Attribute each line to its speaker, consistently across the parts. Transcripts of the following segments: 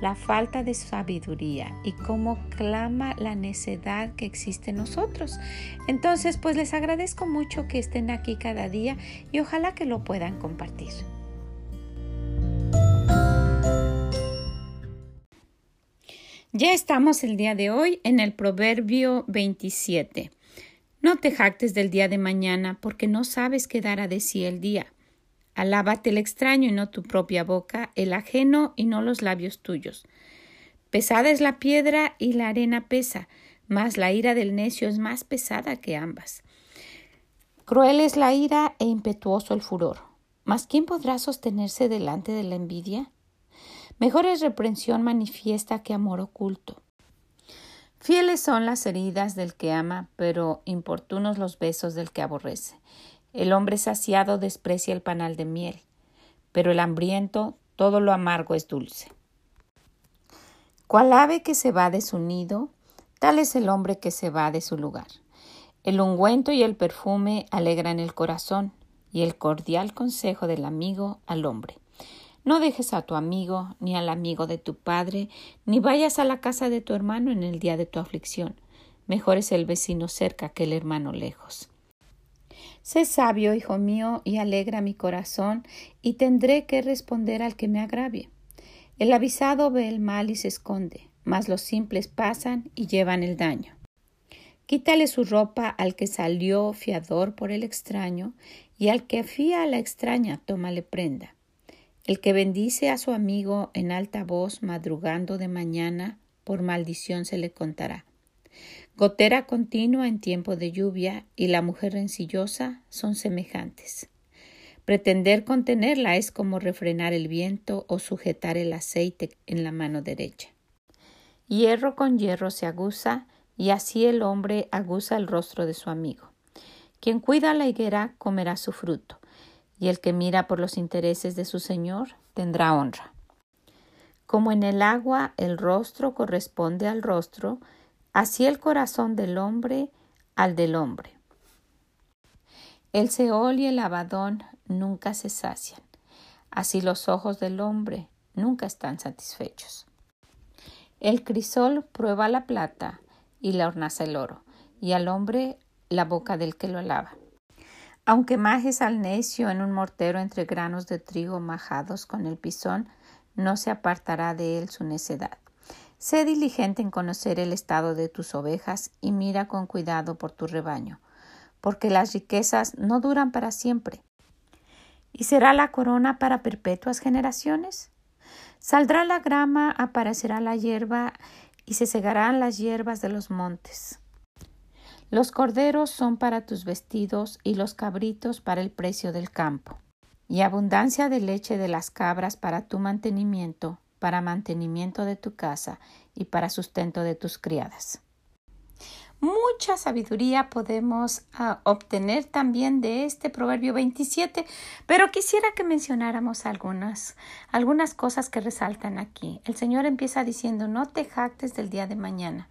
Speaker 1: la falta de sabiduría y cómo clama la necedad que existe en nosotros. Entonces, pues les agradezco mucho que estén aquí cada día y ojalá que lo puedan compartir. Ya estamos el día de hoy en el Proverbio 27. No te jactes del día de mañana porque no sabes qué dará de sí el día. Alábate el extraño y no tu propia boca, el ajeno y no los labios tuyos. Pesada es la piedra y la arena pesa, mas la ira del necio es más pesada que ambas. Cruel es la ira e impetuoso el furor. Mas ¿quién podrá sostenerse delante de la envidia? Mejor es reprensión manifiesta que amor oculto. Fieles son las heridas del que ama, pero importunos los besos del que aborrece. El hombre saciado desprecia el panal de miel, pero el hambriento todo lo amargo es dulce. Cual ave que se va de su nido, tal es el hombre que se va de su lugar. El ungüento y el perfume alegran el corazón, y el cordial consejo del amigo al hombre. No dejes a tu amigo, ni al amigo de tu padre, ni vayas a la casa de tu hermano en el día de tu aflicción. Mejor es el vecino cerca que el hermano lejos. Sé sabio, hijo mío, y alegra mi corazón, y tendré que responder al que me agravie. El avisado ve el mal y se esconde, mas los simples pasan y llevan el daño. Quítale su ropa al que salió fiador por el extraño, y al que fía a la extraña, tómale prenda. El que bendice a su amigo en alta voz madrugando de mañana, por maldición se le contará. Gotera continua en tiempo de lluvia y la mujer rencillosa son semejantes. Pretender contenerla es como refrenar el viento o sujetar el aceite en la mano derecha. Hierro con hierro se aguza, y así el hombre aguza el rostro de su amigo. Quien cuida la higuera comerá su fruto, y el que mira por los intereses de su señor tendrá honra. Como en el agua el rostro corresponde al rostro, así el corazón del hombre al del hombre. El Seol y el Abadón nunca se sacian, así los ojos del hombre nunca están satisfechos. El crisol prueba la plata y la hornaza el oro, y al hombre la boca del que lo alaba. Aunque majes al necio en un mortero entre granos de trigo majados con el pisón, no se apartará de él su necedad. Sé diligente en conocer el estado de tus ovejas y mira con cuidado por tu rebaño, porque las riquezas no duran para siempre. ¿Y será la corona para perpetuas generaciones? Saldrá la grama, aparecerá la hierba, y se segarán las hierbas de los montes. Los corderos son para tus vestidos y los cabritos para el precio del campo, y abundancia de leche de las cabras para tu mantenimiento, para mantenimiento de tu casa y para sustento de tus criadas. Mucha sabiduría podemos ah, obtener también de este proverbio 27, pero quisiera que mencionáramos algunas, algunas cosas que resaltan aquí. El Señor empieza diciendo, no te jactes del día de mañana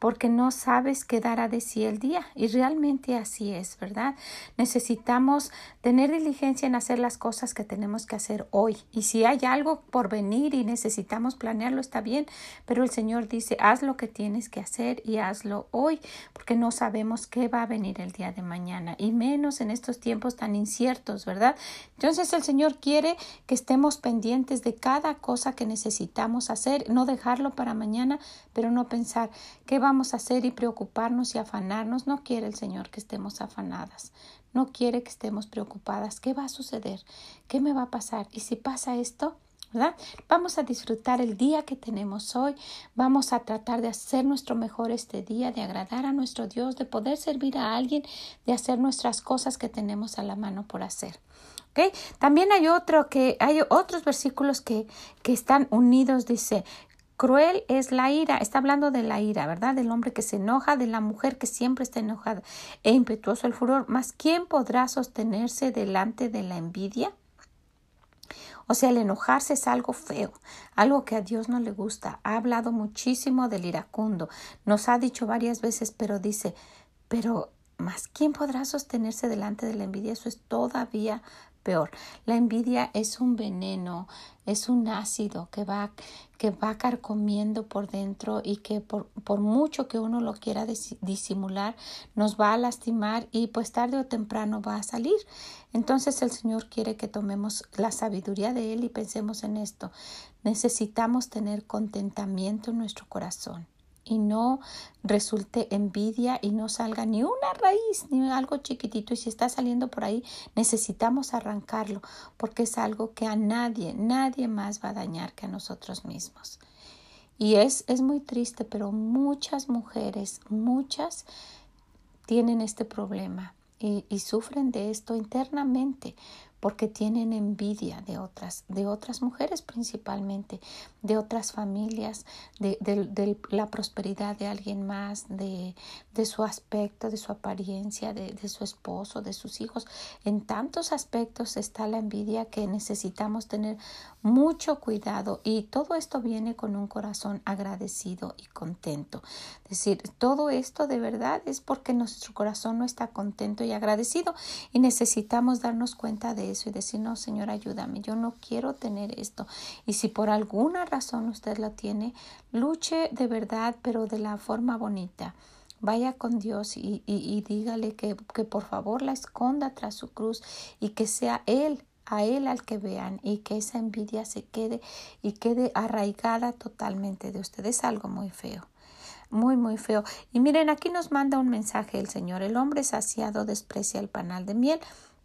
Speaker 1: porque no sabes qué dará de sí el día. Y realmente así es, ¿verdad? Necesitamos tener diligencia en hacer las cosas que tenemos que hacer hoy. Y si hay algo por venir y necesitamos planearlo, está bien, pero el Señor dice, haz lo que tienes que hacer y hazlo hoy, porque no sabemos qué va a venir el día de mañana, y menos en estos tiempos tan inciertos, ¿verdad? Entonces el Señor quiere que estemos pendientes de cada cosa que necesitamos hacer, no dejarlo para mañana, pero no pensar qué va vamos a hacer y preocuparnos y afanarnos. No quiere el Señor que estemos afanadas. No quiere que estemos preocupadas. ¿Qué va a suceder? ¿Qué me va a pasar? Y si pasa esto, ¿verdad? Vamos a disfrutar el día que tenemos hoy. Vamos a tratar de hacer nuestro mejor este día, de agradar a nuestro Dios, de poder servir a alguien, de hacer nuestras cosas que tenemos a la mano por hacer. También hay otro que hay otros versículos que, que están unidos, dice, Cruel es la ira, está hablando de la ira, ¿verdad? Del hombre que se enoja, de la mujer que siempre está enojada e impetuoso el furor. Mas ¿quién podrá sostenerse delante de la envidia? O sea, el enojarse es algo feo, algo que a Dios no le gusta. Ha hablado muchísimo del iracundo. Nos ha dicho varias veces, pero dice, pero más ¿quién podrá sostenerse delante de la envidia? Eso es todavía peor. La envidia es un veneno, es un ácido que va, que va carcomiendo por dentro y que por, por mucho que uno lo quiera disimular, nos va a lastimar y pues tarde o temprano va a salir. Entonces el Señor quiere que tomemos la sabiduría de Él y pensemos en esto. Necesitamos tener contentamiento en nuestro corazón y no resulte envidia y no salga ni una raíz ni algo chiquitito y si está saliendo por ahí necesitamos arrancarlo porque es algo que a nadie, nadie más va a dañar que a nosotros mismos. Y es, es muy triste, pero muchas mujeres, muchas tienen este problema y, y sufren de esto internamente porque tienen envidia de otras, de otras mujeres principalmente, de otras familias, de, la prosperidad de alguien más, de, de, su aspecto, de su apariencia, de su esposo, de sus hijos. En tantos aspectos está la envidia que necesitamos tener mucho cuidado y todo esto viene con un corazón agradecido y contento. Es decir, todo esto de verdad es porque nuestro corazón no está contento y agradecido y necesitamos darnos cuenta de eso y decir, no, Señor, ayúdame, yo no quiero tener esto. Y si por alguna razón usted la tiene, luche de verdad, pero de la forma bonita. Vaya con Dios y, y, dígale que, que por favor la esconda tras su cruz y que sea Él a él al que vean y que esa envidia se quede y quede arraigada totalmente de usted. Es algo muy feo, muy, muy feo. Y miren, aquí nos manda un mensaje el Señor. El hombre saciado desprecia el panal de miel,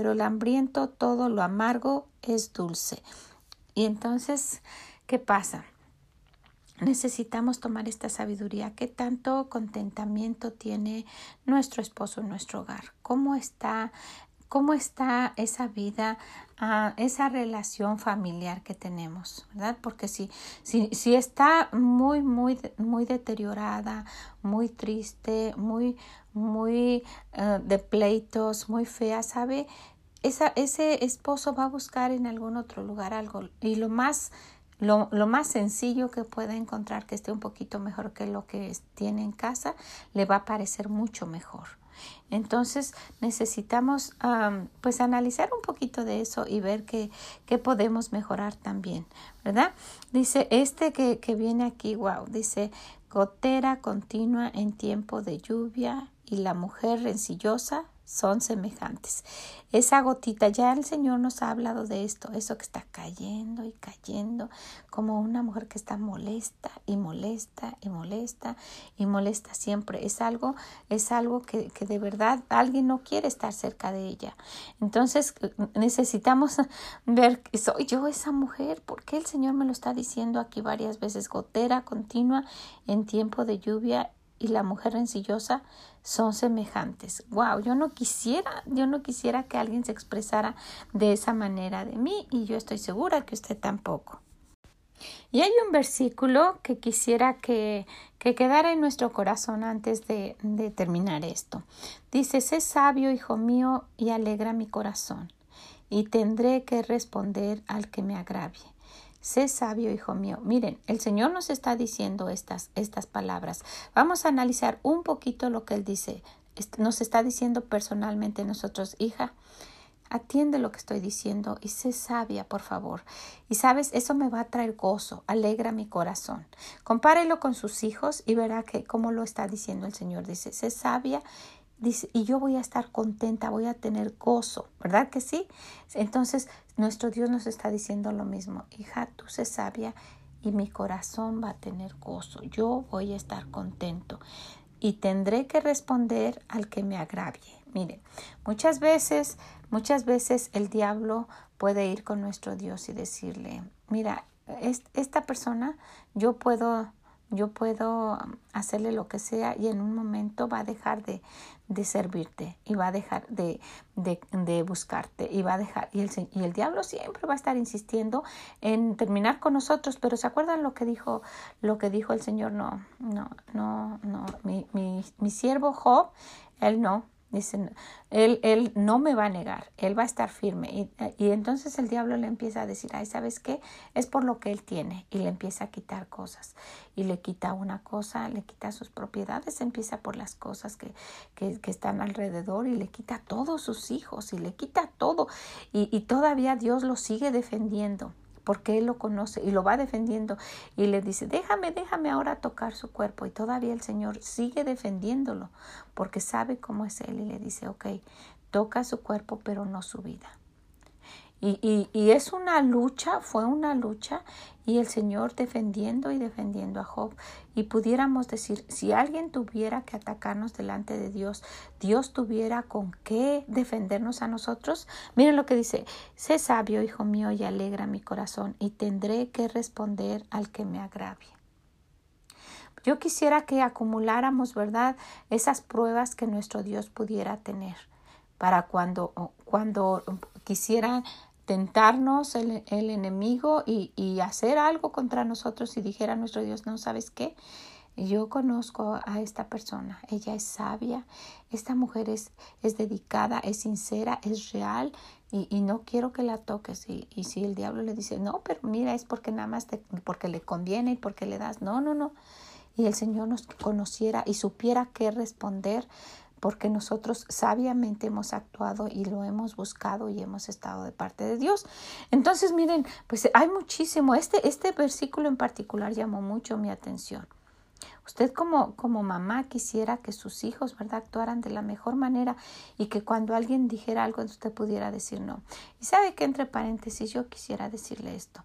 Speaker 1: pero el hambriento todo lo amargo es dulce. Y entonces, ¿qué pasa? Necesitamos tomar esta sabiduría. ¿Qué tanto contentamiento tiene nuestro esposo en nuestro hogar? ¿Cómo está, cómo está esa vida, uh, esa relación familiar que tenemos? ¿Verdad? Porque si, si, si está muy, muy, muy deteriorada, muy triste, muy, muy uh, de pleitos, muy fea, ¿sabe? Esa, ese esposo va a buscar en algún otro lugar algo y lo más lo, lo, más sencillo que pueda encontrar que esté un poquito mejor que lo que tiene en casa le va a parecer mucho mejor. Entonces necesitamos pues analizar un poquito de eso y ver qué, qué podemos mejorar también, ¿verdad? Dice este que, que viene aquí, wow, dice gotera continua en tiempo de lluvia y la mujer rencillosa son semejantes. Esa gotita, ya el Señor nos ha hablado de esto, eso que está cayendo y cayendo, como una mujer que está molesta y molesta y molesta y molesta siempre. Es algo, es algo que, que de verdad alguien no quiere estar cerca de ella. Entonces necesitamos ver, soy yo esa mujer, ¿por qué el Señor me lo está diciendo aquí varias veces? Gotera continua en tiempo de lluvia y la mujer rencillosa son semejantes. Wow, yo no quisiera, yo no quisiera que alguien se expresara de esa manera de mí y yo estoy segura que usted tampoco. Y hay un versículo que quisiera que, que quedara en nuestro corazón antes de, de terminar esto. Dice, sé sabio, hijo mío, y alegra mi corazón, y tendré que responder al que me agravie. Sé sabio, hijo mío. Miren, el Señor nos está diciendo estas, estas palabras. Vamos a analizar un poquito lo que Él dice. Nos está diciendo personalmente nosotros, hija, atiende lo que estoy diciendo y sé sabia, por favor. Y sabes, eso me va a traer gozo, alegra mi corazón. Compárelo con sus hijos y verá que cómo lo está diciendo el Señor. Dice, sé sabia Dice, y yo voy a estar contenta, voy a tener gozo, ¿verdad que sí? Entonces, nuestro Dios nos está diciendo lo mismo, hija, tú sé sabia y mi corazón va a tener gozo, yo voy a estar contento y tendré que responder al que me agravie. Mire, muchas veces, muchas veces el diablo puede ir con nuestro Dios y decirle, mira, esta persona yo puedo yo puedo hacerle lo que sea y en un momento va a dejar de, de servirte y va a dejar de, de, de, buscarte y va a dejar y el, y el diablo siempre va a estar insistiendo en terminar con nosotros pero se acuerdan lo que dijo lo que dijo el señor no no no no mi, mi, mi siervo Job él no Dicen, él, él no me va a negar, él va a estar firme. Y, y, entonces el diablo le empieza a decir, ay, ¿sabes qué? Es por lo que él tiene. Y le empieza a quitar cosas. Y le quita una cosa, le quita sus propiedades, empieza por las cosas que, que, que están alrededor y le quita todos sus hijos y le quita todo. Y, y todavía Dios lo sigue defendiendo porque Él lo conoce y lo va defendiendo y le dice, déjame, déjame ahora tocar su cuerpo. Y todavía el Señor sigue defendiéndolo porque sabe cómo es Él y le dice, ok, toca su cuerpo pero no su vida. Y, y, es una lucha, fue una lucha, y el Señor defendiendo y defendiendo a Job. Y pudiéramos decir, si alguien tuviera que atacarnos delante de Dios, Dios tuviera con qué defendernos a nosotros. Miren lo que dice, sé sabio, hijo mío, y alegra mi corazón, y tendré que responder al que me agravie. Yo quisiera que acumuláramos, ¿verdad?, esas pruebas que nuestro Dios pudiera tener para cuando, cuando quisiera tentarnos el, el enemigo y, y, hacer algo contra nosotros y dijera nuestro Dios, no, ¿sabes qué? Yo conozco a esta persona, ella es sabia, esta mujer es, es dedicada, es sincera, es real y, y no quiero que la toques. Y, y, si el diablo le dice, no, pero mira, es porque nada más te, porque le conviene y porque le das, no, no, no. Y el Señor nos conociera y supiera qué responder, porque nosotros sabiamente hemos actuado y lo hemos buscado y hemos estado de parte de Dios. Entonces, miren, pues hay muchísimo. Este, este versículo en particular llamó mucho mi atención. Usted como, como mamá quisiera que sus hijos, ¿verdad?, actuaran de la mejor manera y que cuando alguien dijera algo usted pudiera decir no. Y sabe que entre paréntesis yo quisiera decirle esto.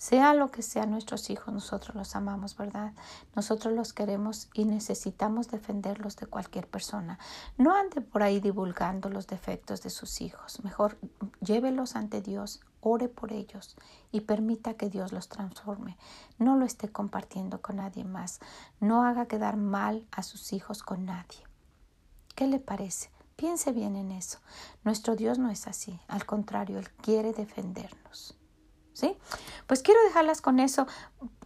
Speaker 1: Sea lo que sea nuestros hijos, nosotros los amamos, ¿verdad? Nosotros los queremos y necesitamos defenderlos de cualquier persona. No ande por ahí divulgando los defectos de sus hijos. Mejor llévelos ante Dios, ore por ellos y permita que Dios los transforme. No lo esté compartiendo con nadie más. No haga quedar mal a sus hijos con nadie. ¿Qué le parece? Piense bien en eso. Nuestro Dios no es así. Al contrario, Él quiere defendernos. ¿Sí? Pues quiero dejarlas con eso.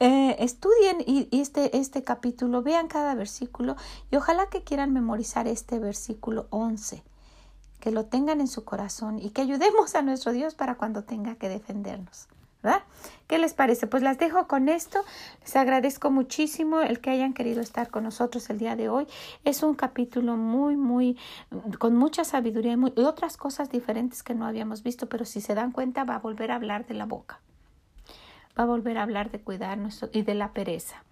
Speaker 1: Eh, estudien y, este, este capítulo, vean cada versículo y ojalá que quieran memorizar este versículo 11, que lo tengan en su corazón y que ayudemos a nuestro Dios para cuando tenga que defendernos. ¿Verdad? ¿Qué les parece? Pues las dejo con esto. Les agradezco muchísimo el que hayan querido estar con nosotros el día de hoy. Es un capítulo muy, muy, con mucha sabiduría y, y otras cosas diferentes que no habíamos visto, pero si se dan cuenta va a volver a hablar de la boca. Va a volver a hablar de cuidarnos y de la pereza.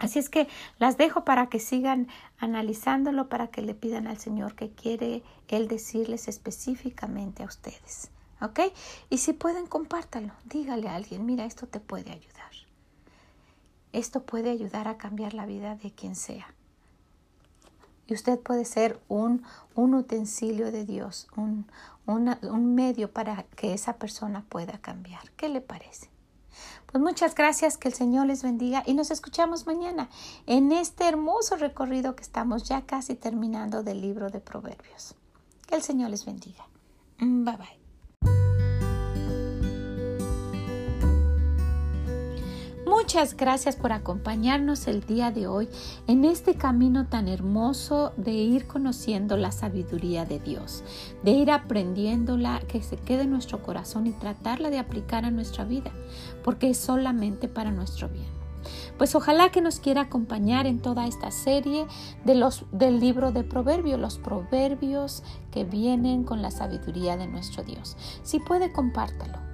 Speaker 1: Así es que las dejo para que sigan analizándolo, para que le pidan al Señor que quiere Él decirles específicamente a ustedes. ¿Ok? Y si pueden, compártalo. Dígale a alguien, mira, esto te puede ayudar. Esto puede ayudar a cambiar la vida de quien sea. Y usted puede ser un, un utensilio de Dios, un, un medio para que esa persona pueda cambiar. ¿Qué le parece? Pues muchas gracias, que el Señor les bendiga y nos escuchamos mañana en este hermoso recorrido que estamos ya casi terminando del libro de Proverbios. Que el Señor les bendiga. Bye bye. Muchas gracias por acompañarnos el día de hoy en este camino tan hermoso de ir conociendo la sabiduría de Dios, de ir aprendiéndola que se quede en nuestro corazón y tratarla de aplicar a nuestra vida, porque es solamente para nuestro bien. Pues ojalá que nos quiera acompañar en toda esta serie de los, del libro de Proverbios, los proverbios que vienen con la sabiduría de nuestro Dios. Si puede, compártalo